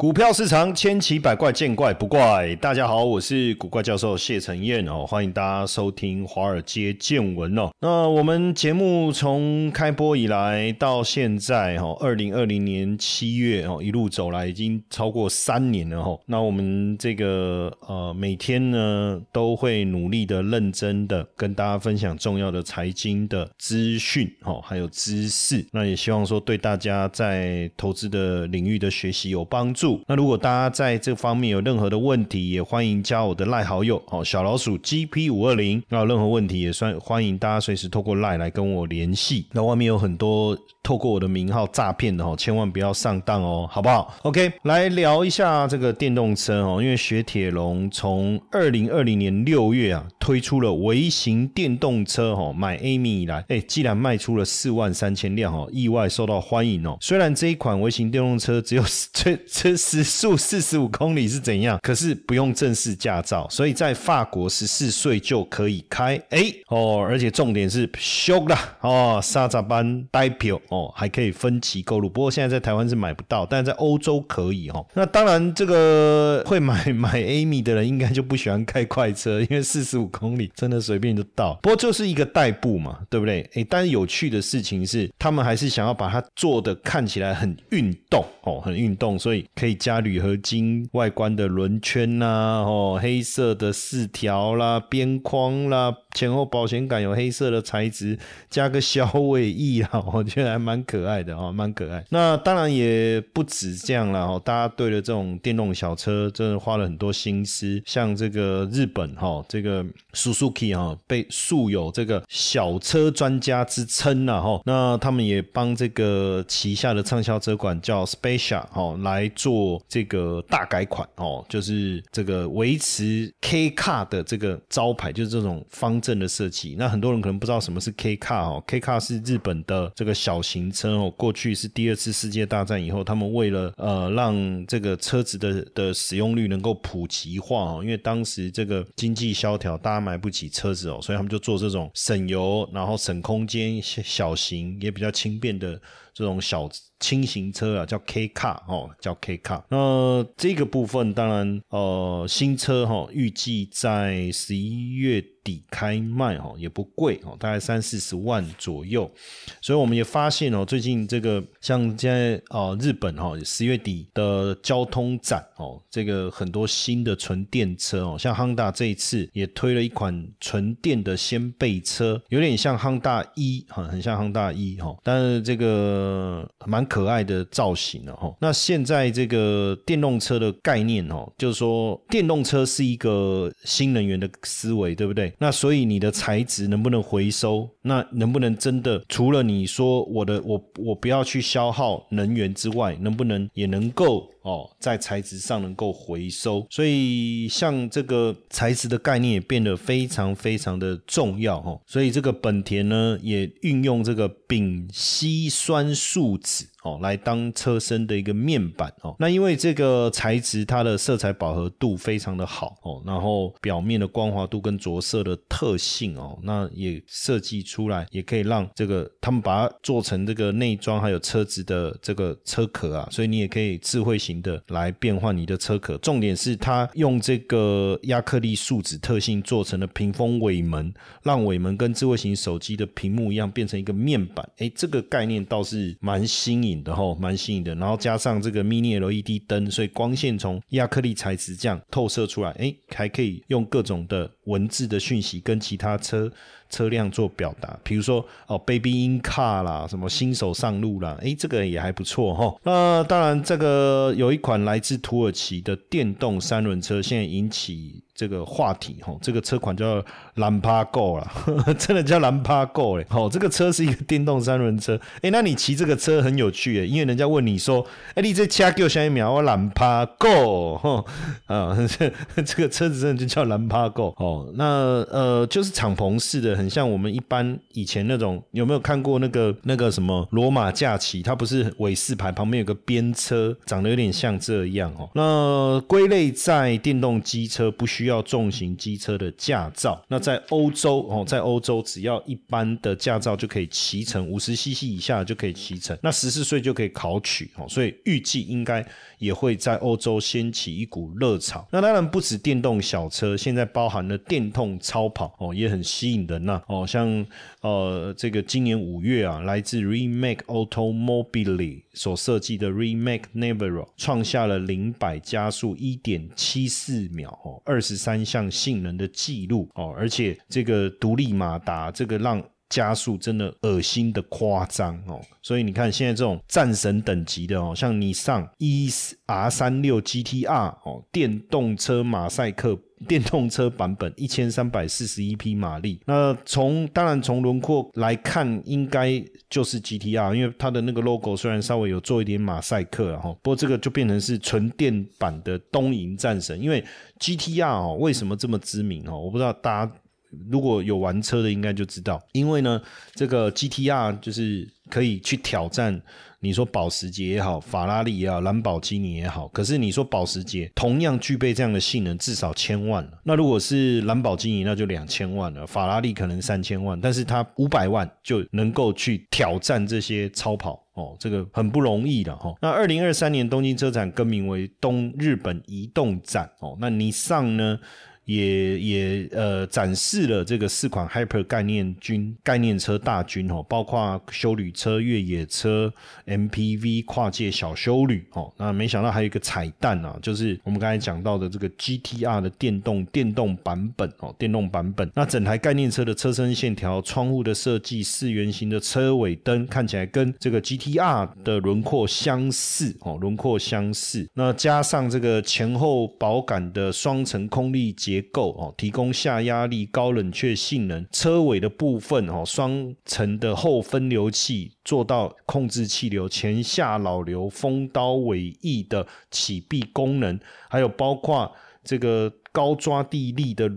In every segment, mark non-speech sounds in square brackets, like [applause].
股票市场千奇百怪，见怪不怪。大家好，我是古怪教授谢承彦哦，欢迎大家收听华尔街见闻哦。那我们节目从开播以来到现在哈，二零二零年七月哦，一路走来已经超过三年了哈。那我们这个呃每天呢都会努力的、认真的跟大家分享重要的财经的资讯哦，还有知识。那也希望说对大家在投资的领域的学习有帮助。那如果大家在这方面有任何的问题，也欢迎加我的赖好友哦，小老鼠 GP 五二零。那有任何问题也算欢迎大家随时透过赖来跟我联系。那外面有很多透过我的名号诈骗的哦，千万不要上当哦，好不好？OK，来聊一下这个电动车哦，因为雪铁龙从二零二零年六月啊推出了微型电动车哦，买 Amy 以来，哎，既然卖出了四万三千辆哦，意外受到欢迎哦。虽然这一款微型电动车只有这 [laughs] 这。时速四十五公里是怎样？可是不用正式驾照，所以在法国十四岁就可以开。哎哦，而且重点是修啦哦，沙扎班代表哦，还可以分期购入。不过现在在台湾是买不到，但在欧洲可以哦。那当然，这个会买 [laughs] 买 Amy 的人应该就不喜欢开快车，因为四十五公里真的随便就到。不过就是一个代步嘛，对不对？哎，但是有趣的事情是，他们还是想要把它做的看起来很运动哦，很运动，所以可以。加铝合金外观的轮圈啦，哦，黑色的饰条啦，边框啦，前后保险杆有黑色的材质，加个小尾翼啊，[laughs] 我觉得还蛮可爱的哦，蛮可爱。那当然也不止这样了哦，大家对了这种电动小车真的花了很多心思，像这个日本哈，这个 Suzuki 哈，被素有这个小车专家之称了哈，那他们也帮这个旗下的畅销车款叫 Special 哈来。做这个大改款哦，就是这个维持 K car 的这个招牌，就是这种方正的设计。那很多人可能不知道什么是 K car 哦，K car 是日本的这个小型车哦。过去是第二次世界大战以后，他们为了呃让这个车子的的使用率能够普及化哦，因为当时这个经济萧条，大家买不起车子哦，所以他们就做这种省油，然后省空间、小型也比较轻便的。这种小轻型车啊，叫 K car 哦，叫 K car。那这个部分当然，呃，新车哈，预计在十一月。底开卖哦，也不贵哦，大概三四十万左右。所以我们也发现哦，最近这个像现在哦，日本哈十月底的交通展哦，这个很多新的纯电车哦，像亨达这一次也推了一款纯电的掀背车，有点像亨达一哈，很像亨达一哈，但是这个呃蛮可爱的造型的哈。那现在这个电动车的概念哦，就是说电动车是一个新能源的思维，对不对？那所以你的材质能不能回收？那能不能真的除了你说我的我我不要去消耗能源之外，能不能也能够哦在材质上能够回收？所以像这个材质的概念也变得非常非常的重要哦。所以这个本田呢也运用这个丙烯酸树脂。哦，来当车身的一个面板哦。那因为这个材质它的色彩饱和度非常的好哦，然后表面的光滑度跟着色的特性哦，那也设计出来也可以让这个他们把它做成这个内装还有车子的这个车壳啊，所以你也可以智慧型的来变换你的车壳。重点是它用这个亚克力树脂特性做成了屏风尾门，让尾门跟智慧型手机的屏幕一样变成一个面板。哎，这个概念倒是蛮新颖。然后蛮新颖的，然后加上这个 mini LED 灯，所以光线从亚克力材质这样透射出来，哎，还可以用各种的文字的讯息跟其他车。车辆做表达，比如说哦，baby in car 啦，什么新手上路啦，诶，这个也还不错哈。那当然，这个有一款来自土耳其的电动三轮车，现在引起这个话题哈。这个车款叫兰帕 Go 啦，[laughs] 真的叫兰帕 Go 嘞。好，这个车是一个电动三轮车。诶，那你骑这个车很有趣诶，因为人家问你说，诶，你这车给我下一秒，我兰帕 Go 哈啊，[laughs] 这个车子真的就叫兰帕 Go 哦。那呃，就是敞篷式的。很像我们一般以前那种，有没有看过那个那个什么罗马假期？它不是尾四排旁边有个边车，长得有点像这样哦。那归类在电动机车不需要。要重型机车的驾照。那在欧洲哦，在欧洲只要一般的驾照就可以骑乘五十 CC 以下就可以骑乘，那十四岁就可以考取哦，所以预计应该也会在欧洲掀起一股热潮。那当然不止电动小车，现在包含了电动超跑哦，也很吸引人呐哦，像呃这个今年五月啊，来自 Remake Automobile 所设计的 Remake Navarro 创下了零百加速一点七四秒哦，二十三项性能的记录哦，而且这个独立马达这个让加速真的恶心的夸张哦，所以你看现在这种战神等级的哦，像你上 E R 三六 G T R 哦，电动车马赛克电动车版本一千三百四十一匹马力，那从当然从轮廓来看，应该就是 G T R，因为它的那个 logo 虽然稍微有做一点马赛克哈，不过这个就变成是纯电版的东瀛战神，因为 G T R 哦为什么这么知名哦？我不知道大家。如果有玩车的，应该就知道，因为呢，这个 GTR 就是可以去挑战，你说保时捷也好，法拉利也好，兰博基尼也好。可是你说保时捷同样具备这样的性能，至少千万了。那如果是兰博基尼，那就两千万了。法拉利可能三千万，但是它五百万就能够去挑战这些超跑哦，这个很不容易的哈。那二零二三年东京车展更名为东日本移动展哦，那你上呢？也也呃展示了这个四款 Hyper 概念军概念车大军哦，包括修旅车、越野车、MPV 跨界小修旅哦。那没想到还有一个彩蛋啊，就是我们刚才讲到的这个 GTR 的电动电动版本哦，电动版本。那整台概念车的车身线条、窗户的设计、四圆形的车尾灯，看起来跟这个 GTR 的轮廓相似哦，轮廓相似。那加上这个前后保感的双层空力结。构哦，提供下压力、高冷却性能。车尾的部分哦，双层的后分流器做到控制气流前下老流、风刀尾翼的起闭功能，还有包括这个高抓地力的。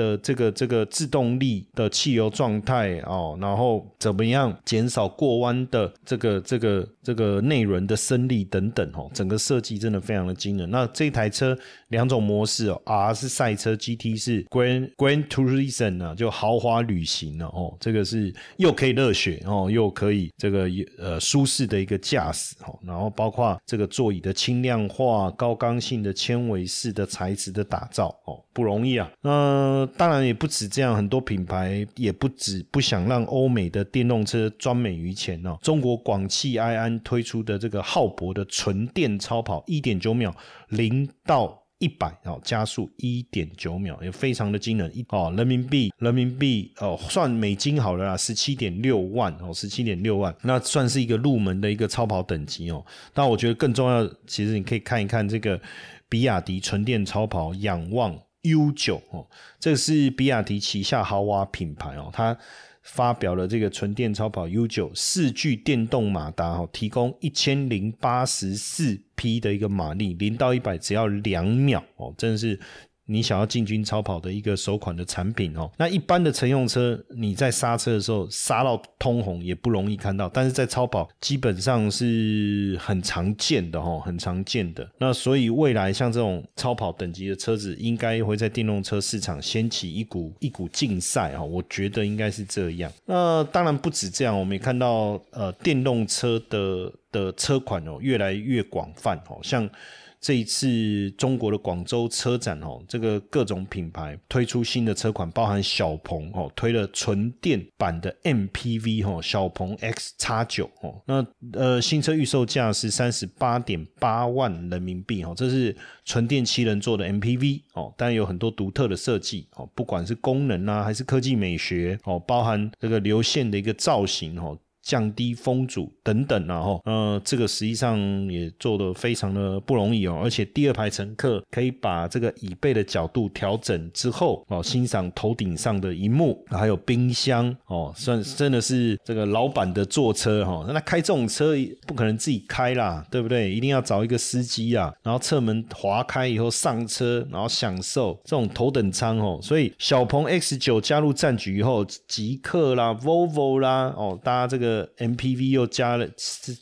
的这个这个制动力的汽油状态哦，然后怎么样减少过弯的这个这个这个内轮的升力等等哦，整个设计真的非常的惊人。那这台车两种模式哦，R 是赛车，GT 是 Grand Grand Tourism 啊，就豪华旅行了哦。这个是又可以热血哦，又可以这个呃舒适的一个驾驶哦，然后包括这个座椅的轻量化、高刚性的纤维式的材质的打造哦，不容易啊。那当然也不止这样，很多品牌也不止不想让欧美的电动车专美于前哦。中国广汽埃安推出的这个浩博的纯电超跑，一点九秒零到一百哦，加速一点九秒，也非常的惊人。一哦，人民币人民币哦，算美金好了啦，十七点六万哦，十七点六万，那算是一个入门的一个超跑等级哦。但我觉得更重要，其实你可以看一看这个比亚迪纯电超跑，仰望。U 九哦，这是比亚迪旗下豪华品牌哦，它发表了这个纯电超跑 U 九四具电动马达哦，提供一千零八十四匹的一个马力，零到一百只要两秒哦，真的是。你想要进军超跑的一个首款的产品哦，那一般的乘用车你在刹车的时候刹到通红也不容易看到，但是在超跑基本上是很常见的哈，很常见的。那所以未来像这种超跑等级的车子，应该会在电动车市场掀起一股一股竞赛啊，我觉得应该是这样。那当然不止这样，我们也看到呃电动车的的车款哦越来越广泛哦，像。这一次中国的广州车展哦，这个各种品牌推出新的车款，包含小鹏哦，推了纯电版的 MPV 哦，小鹏 X 叉九哦，那呃新车预售价是三十八点八万人民币哦，这是纯电七人座的 MPV 哦，但有很多独特的设计哦，不管是功能啊，还是科技美学哦，包含这个流线的一个造型哦。降低风阻等等，然后，呃，这个实际上也做的非常的不容易哦。而且第二排乘客可以把这个椅背的角度调整之后，哦，欣赏头顶上的荧幕，还有冰箱，哦，算真的是这个老板的坐车哈。那开这种车不可能自己开啦，对不对？一定要找一个司机啊，然后侧门滑开以后上车，然后享受这种头等舱哦。所以小鹏 X 九加入战局以后，极客啦、Volvo 啦，哦，大家这个。MPV 又加了，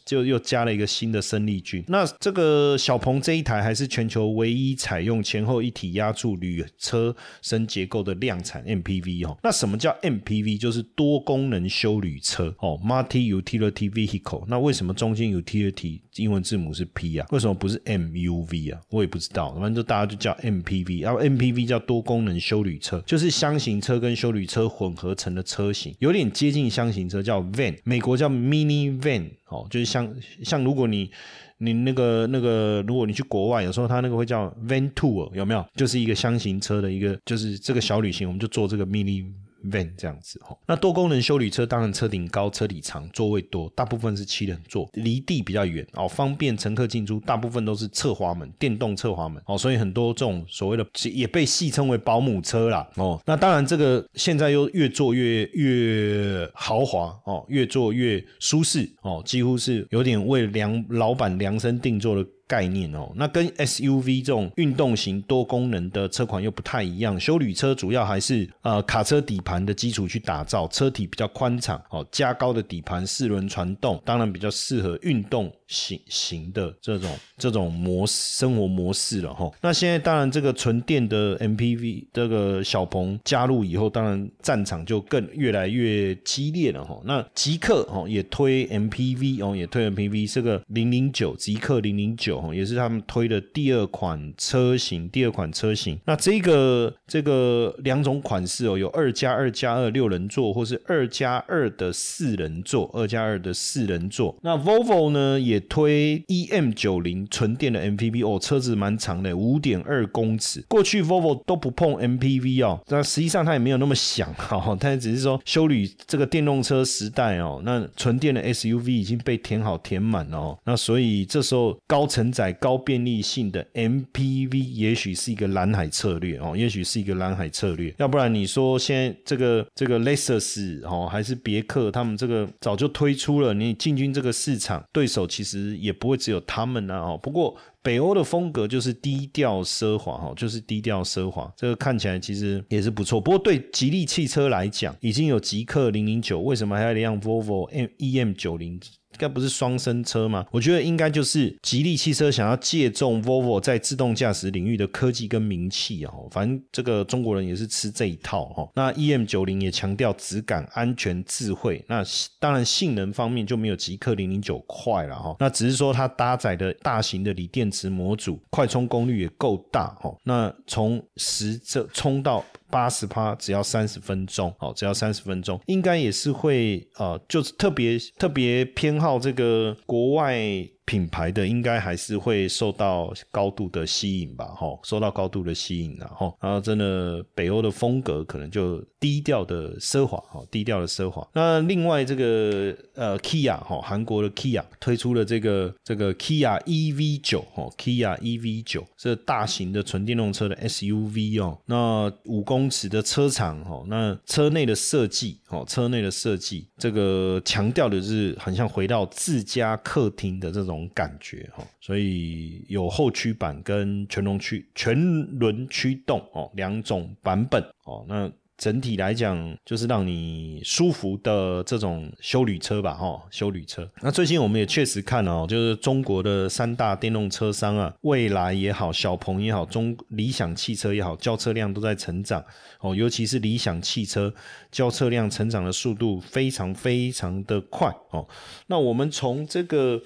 就又加了一个新的生力军。那这个小鹏这一台还是全球唯一采用前后一体压铸铝车身结构的量产 MPV 哦。那什么叫 MPV？就是多功能修旅车哦，Multi Utility Vehicle。那为什么中间 Utility 英文字母是 P 啊？为什么不是 MUV 啊？我也不知道，反正就大家就叫 MPV。然后 MPV 叫多功能修旅车，就是箱型车跟修旅车混合成的车型，有点接近箱型车，叫 Van，美国叫 Mini Van，哦，就是像像如果你你那个那个，如果你去国外，有时候它那个会叫 Van Tour，有没有？就是一个箱型车的一个，就是这个小旅行，我们就坐这个 Mini。Van 这样子哈，那多功能修理车当然车顶高、车底长、座位多，大部分是七人座，离地比较远哦，方便乘客进出，大部分都是侧滑门、电动侧滑门哦，所以很多这种所谓的也被戏称为保姆车啦哦。那当然这个现在又越做越越豪华哦，越做越舒适哦，几乎是有点为量老板量身定做的。概念哦，那跟 SUV 这种运动型多功能的车款又不太一样。修旅车主要还是呃卡车底盘的基础去打造，车体比较宽敞哦，加高的底盘，四轮传动，当然比较适合运动型型的这种这种模式生活模式了哈。那现在当然这个纯电的 MPV 这个小鹏加入以后，当然战场就更越来越激烈了哈。那极客哦也推 MPV 哦也推 MPV，这个零零九极客零零九。也是他们推的第二款车型，第二款车型。那这个这个两种款式哦，有二加二加二六人座，或是二加二的四人座，二加二的四人座。那 Volvo 呢也推 EM 九零纯电的 MPV 哦，车子蛮长的，五点二公尺。过去 Volvo 都不碰 MPV 哦，那实际上它也没有那么想哈，[laughs] 但只是说修理这个电动车时代哦，那纯电的 SUV 已经被填好填满了哦，那所以这时候高承。载高便利性的 MPV 也许是一个蓝海策略哦，也许是一个蓝海策略。要不然你说现在这个这个 Lexus 哦，还是别克，他们这个早就推出了，你进军这个市场，对手其实也不会只有他们啊。哦，不过北欧的风格就是低调奢华哈，就是低调奢华，这个看起来其实也是不错。不过对吉利汽车来讲，已经有极客零零九，为什么还要一辆 Volvo M EM 九零？该不是双生车吗？我觉得应该就是吉利汽车想要借重 Volvo 在自动驾驶领域的科技跟名气啊。反正这个中国人也是吃这一套哈。那 EM 九零也强调质感、安全、智慧。那当然性能方面就没有极氪零零九快了哈。那只是说它搭载的大型的锂电池模组，快充功率也够大哈。那从十这充到。八十趴只要三十分钟，哦，只要三十分钟，应该也是会呃，就是特别特别偏好这个国外。品牌的应该还是会受到高度的吸引吧，哈，受到高度的吸引，然后，然后真的北欧的风格可能就低调的奢华，哈，低调的奢华。那另外这个呃，Kia 哈，韩国的 Kia 推出了这个这个 Kia EV 九，哈，Kia EV 九这大型的纯电动车的 SUV 哦，那五公尺的车长，哈，那车内的设计，哦，车内的设计，这个强调的是很像回到自家客厅的这种。感觉哈，所以有后驱版跟全轮驱全轮驱动哦两种版本哦。那整体来讲，就是让你舒服的这种修旅车吧哈，修旅车。那最近我们也确实看哦，就是中国的三大电动车商啊，蔚来也好，小鹏也好，中理想汽车也好，交车量都在成长哦，尤其是理想汽车交车量成长的速度非常非常的快哦。那我们从这个。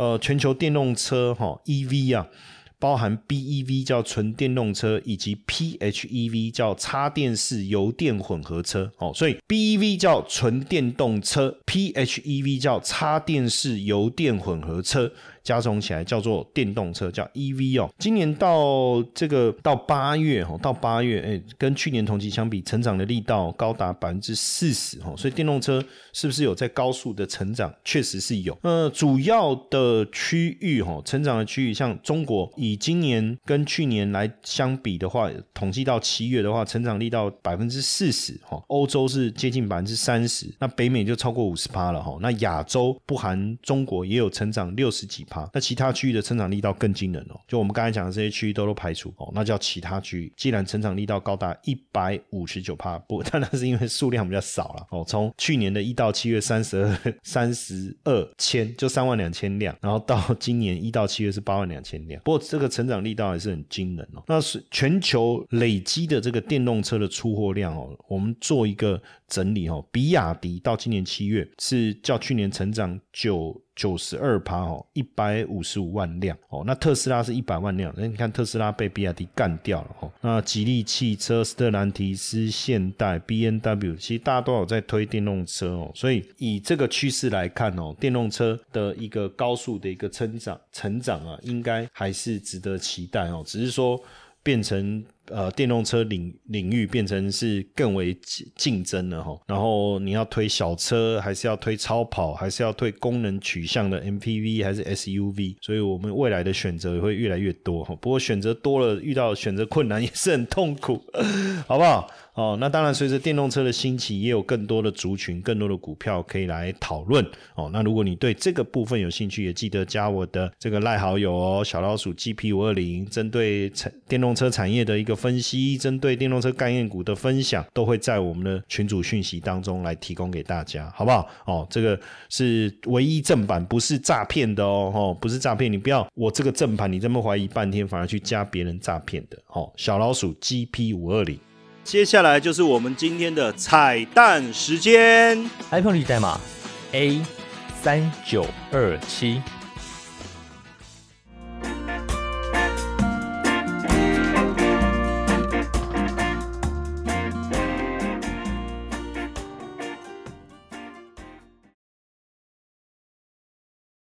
呃，全球电动车哈，EV 啊，包含 BEV 叫纯电动车，以及 PHEV 叫插电式油电混合车哦，所以 BEV 叫纯电动车，PHEV 叫插电式油电混合车。加总起来叫做电动车，叫 EV 哦。今年到这个到八月哈，到八月哎，跟去年同期相比，成长的力道高达百分之四十哈。所以电动车是不是有在高速的成长？确实是有。呃，主要的区域哈，成长的区域像中国，以今年跟去年来相比的话，统计到七月的话，成长力到百分之四十哈。欧洲是接近百分之三十，那北美就超过五十趴了哈。那亚洲不含中国也有成长六十几。趴。那其他区域的成长力道更惊人哦，就我们刚才讲的这些区域都都排除哦，那叫其他区域。既然成长力道高达一百五十九趴，不，[laughs] 当然是因为数量比较少了哦。从去年的一到七月三十二三十二千，就三万两千辆，然后到今年一到七月是八万两千辆。不过这个成长力道还是很惊人哦。那是全球累积的这个电动车的出货量哦，我们做一个整理哦，比亚迪到今年七月是较去年成长九。九十二趴哦，一百五十五万辆哦。那特斯拉是一百万辆，那你看特斯拉被比亚迪干掉了哦。那吉利汽车、斯特兰提斯、现代、B N W，其实大家都有在推电动车哦。所以以这个趋势来看哦，电动车的一个高速的一个成长成长啊，应该还是值得期待哦。只是说变成。呃，电动车领领域变成是更为竞争了哈，然后你要推小车，还是要推超跑，还是要推功能取向的 MPV 还是 SUV？所以我们未来的选择会越来越多哈。不过选择多了，遇到选择困难也是很痛苦，好不好？哦，那当然，随着电动车的兴起，也有更多的族群、更多的股票可以来讨论哦。那如果你对这个部分有兴趣，也记得加我的这个赖好友哦，小老鼠 GP 五二零，针对产电动车产业的一个分析，针对电动车概念股的分享，都会在我们的群组讯息当中来提供给大家，好不好？哦，这个是唯一正版，不是诈骗的哦，哦，不是诈骗，你不要我这个正版，你这么怀疑半天，反而去加别人诈骗的哦。小老鼠 GP 五二零。接下来就是我们今天的彩蛋时间，iPhone 绿代码 A 三九二七。